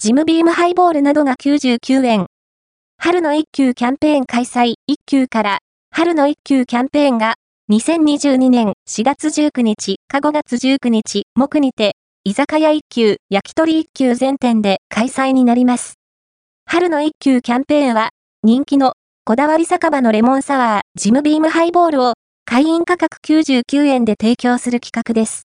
ジムビームハイボールなどが99円。春の一級キャンペーン開催一級から春の一級キャンペーンが2022年4月19日か5月19日木にて居酒屋一級焼き鳥一級全店で開催になります。春の一級キャンペーンは人気のこだわり酒場のレモンサワージムビームハイボールを会員価格99円で提供する企画です。